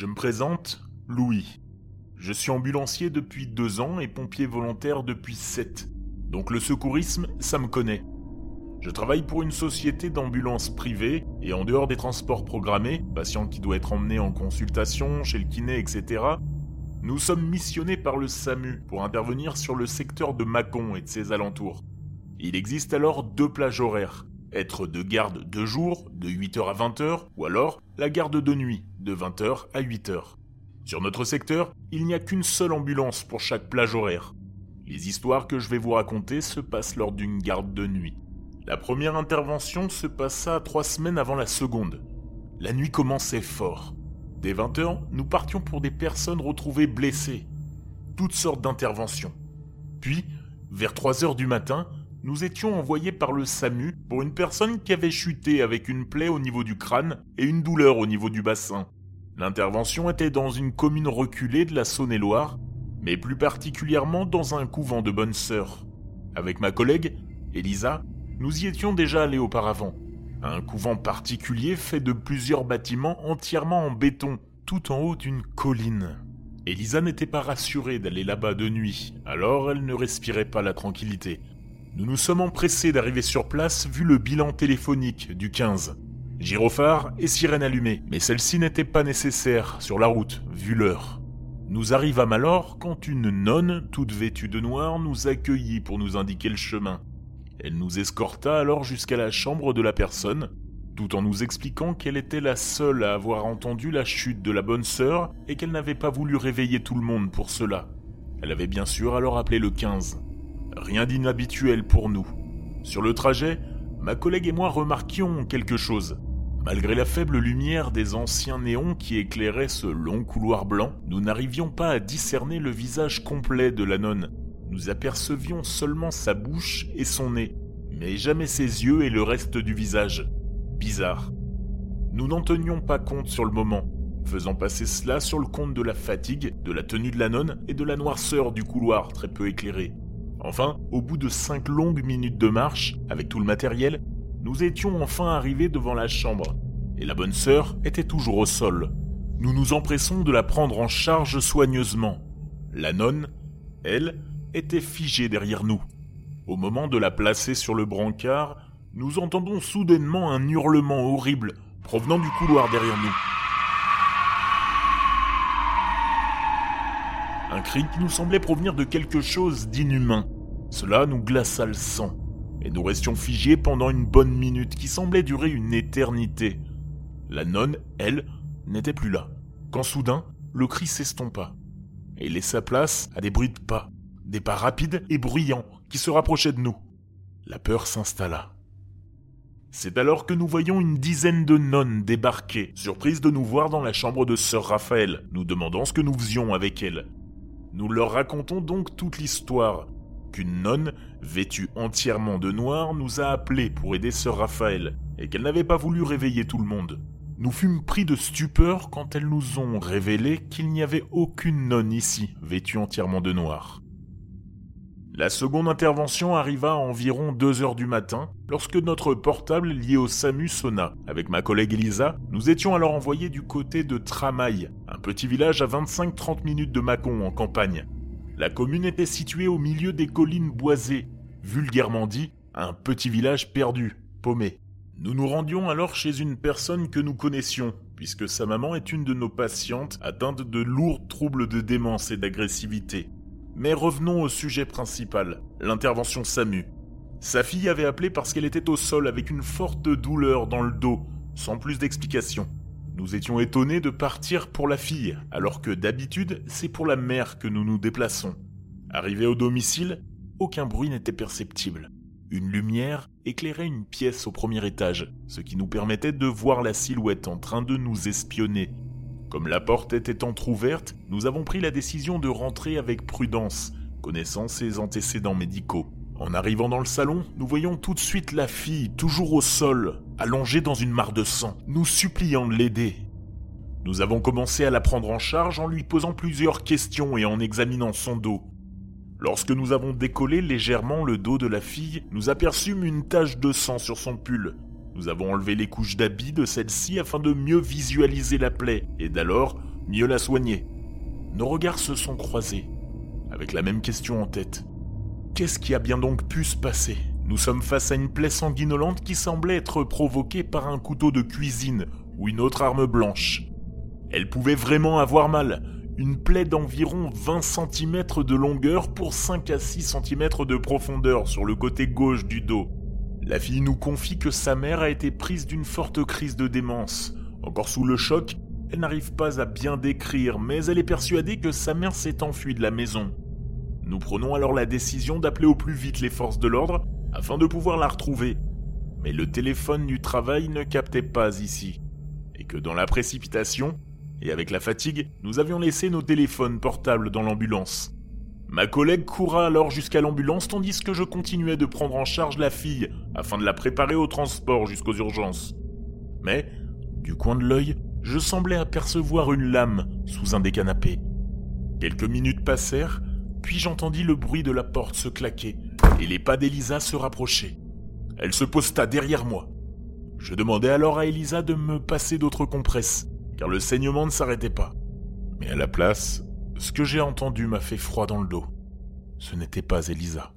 Je me présente, Louis. Je suis ambulancier depuis deux ans et pompier volontaire depuis sept. Donc le secourisme, ça me connaît. Je travaille pour une société d'ambulance privée et en dehors des transports programmés, patient qui doit être emmené en consultation, chez le kiné, etc., nous sommes missionnés par le SAMU pour intervenir sur le secteur de Mâcon et de ses alentours. Il existe alors deux plages horaires. Être de garde de jour, de 8h à 20h, ou alors la garde de nuit, de 20h à 8h. Sur notre secteur, il n'y a qu'une seule ambulance pour chaque plage horaire. Les histoires que je vais vous raconter se passent lors d'une garde de nuit. La première intervention se passa trois semaines avant la seconde. La nuit commençait fort. Dès 20h, nous partions pour des personnes retrouvées blessées. Toutes sortes d'interventions. Puis, vers 3h du matin, nous étions envoyés par le SAMU pour une personne qui avait chuté avec une plaie au niveau du crâne et une douleur au niveau du bassin. L'intervention était dans une commune reculée de la Saône-et-Loire, mais plus particulièrement dans un couvent de bonnes sœurs. Avec ma collègue, Elisa, nous y étions déjà allés auparavant. Un couvent particulier fait de plusieurs bâtiments entièrement en béton, tout en haut d'une colline. Elisa n'était pas rassurée d'aller là-bas de nuit, alors elle ne respirait pas la tranquillité. Nous nous sommes empressés d'arriver sur place vu le bilan téléphonique du 15. Gyrophare et sirène allumée, mais celle-ci n'était pas nécessaire sur la route, vu l'heure. Nous arrivâmes alors quand une nonne, toute vêtue de noir, nous accueillit pour nous indiquer le chemin. Elle nous escorta alors jusqu'à la chambre de la personne, tout en nous expliquant qu'elle était la seule à avoir entendu la chute de la bonne sœur et qu'elle n'avait pas voulu réveiller tout le monde pour cela. Elle avait bien sûr alors appelé le 15. Rien d'inhabituel pour nous. Sur le trajet, ma collègue et moi remarquions quelque chose. Malgré la faible lumière des anciens néons qui éclairaient ce long couloir blanc, nous n'arrivions pas à discerner le visage complet de la nonne, nous apercevions seulement sa bouche et son nez, mais jamais ses yeux et le reste du visage. Bizarre. Nous n'en tenions pas compte sur le moment, faisant passer cela sur le compte de la fatigue, de la tenue de la nonne et de la noirceur du couloir très peu éclairé. Enfin, au bout de cinq longues minutes de marche, avec tout le matériel, nous étions enfin arrivés devant la chambre, et la bonne sœur était toujours au sol. Nous nous empressons de la prendre en charge soigneusement. La nonne, elle, était figée derrière nous. Au moment de la placer sur le brancard, nous entendons soudainement un hurlement horrible provenant du couloir derrière nous. Cri qui nous semblait provenir de quelque chose d'inhumain. Cela nous glaça le sang, et nous restions figés pendant une bonne minute qui semblait durer une éternité. La nonne, elle, n'était plus là, quand soudain, le cri s'estompa, et laissa place à des bruits de pas, des pas rapides et bruyants qui se rapprochaient de nous. La peur s'installa. C'est alors que nous voyons une dizaine de nonnes débarquer, surprises de nous voir dans la chambre de sœur Raphaël, nous demandant ce que nous faisions avec elle. Nous leur racontons donc toute l'histoire, qu'une nonne, vêtue entièrement de noir, nous a appelés pour aider sœur Raphaël, et qu'elle n'avait pas voulu réveiller tout le monde. Nous fûmes pris de stupeur quand elles nous ont révélé qu'il n'y avait aucune nonne ici, vêtue entièrement de noir. La seconde intervention arriva à environ 2 heures du matin, lorsque notre portable lié au SAMU sonna. Avec ma collègue Elisa, nous étions alors envoyés du côté de Tramaille, un petit village à 25-30 minutes de Mâcon en campagne. La commune était située au milieu des collines boisées, vulgairement dit, un petit village perdu, paumé. Nous nous rendions alors chez une personne que nous connaissions, puisque sa maman est une de nos patientes atteinte de lourds troubles de démence et d'agressivité. Mais revenons au sujet principal, l'intervention SAMU. Sa fille avait appelé parce qu'elle était au sol avec une forte douleur dans le dos, sans plus d'explication. Nous étions étonnés de partir pour la fille, alors que d'habitude c'est pour la mère que nous nous déplaçons. Arrivé au domicile, aucun bruit n'était perceptible. Une lumière éclairait une pièce au premier étage, ce qui nous permettait de voir la silhouette en train de nous espionner comme la porte était entr'ouverte, nous avons pris la décision de rentrer avec prudence, connaissant ses antécédents médicaux. En arrivant dans le salon, nous voyons tout de suite la fille, toujours au sol, allongée dans une mare de sang, nous suppliant de l'aider. Nous avons commencé à la prendre en charge en lui posant plusieurs questions et en examinant son dos. Lorsque nous avons décollé légèrement le dos de la fille, nous aperçûmes une tache de sang sur son pull, nous avons enlevé les couches d'habits de celle-ci afin de mieux visualiser la plaie, et d'alors mieux la soigner. Nos regards se sont croisés, avec la même question en tête. Qu'est-ce qui a bien donc pu se passer? Nous sommes face à une plaie sanguinolente qui semblait être provoquée par un couteau de cuisine ou une autre arme blanche. Elle pouvait vraiment avoir mal, une plaie d'environ 20 cm de longueur pour 5 à 6 cm de profondeur sur le côté gauche du dos. La fille nous confie que sa mère a été prise d'une forte crise de démence. Encore sous le choc, elle n'arrive pas à bien décrire, mais elle est persuadée que sa mère s'est enfuie de la maison. Nous prenons alors la décision d'appeler au plus vite les forces de l'ordre afin de pouvoir la retrouver. Mais le téléphone du travail ne captait pas ici. Et que dans la précipitation, et avec la fatigue, nous avions laissé nos téléphones portables dans l'ambulance. Ma collègue coura alors jusqu'à l'ambulance tandis que je continuais de prendre en charge la fille afin de la préparer au transport jusqu'aux urgences. Mais, du coin de l'œil, je semblais apercevoir une lame sous un des canapés. Quelques minutes passèrent, puis j'entendis le bruit de la porte se claquer et les pas d'Elisa se rapprocher. Elle se posta derrière moi. Je demandai alors à Elisa de me passer d'autres compresses, car le saignement ne s'arrêtait pas. Mais à la place, ce que j'ai entendu m'a fait froid dans le dos. Ce n'était pas Elisa.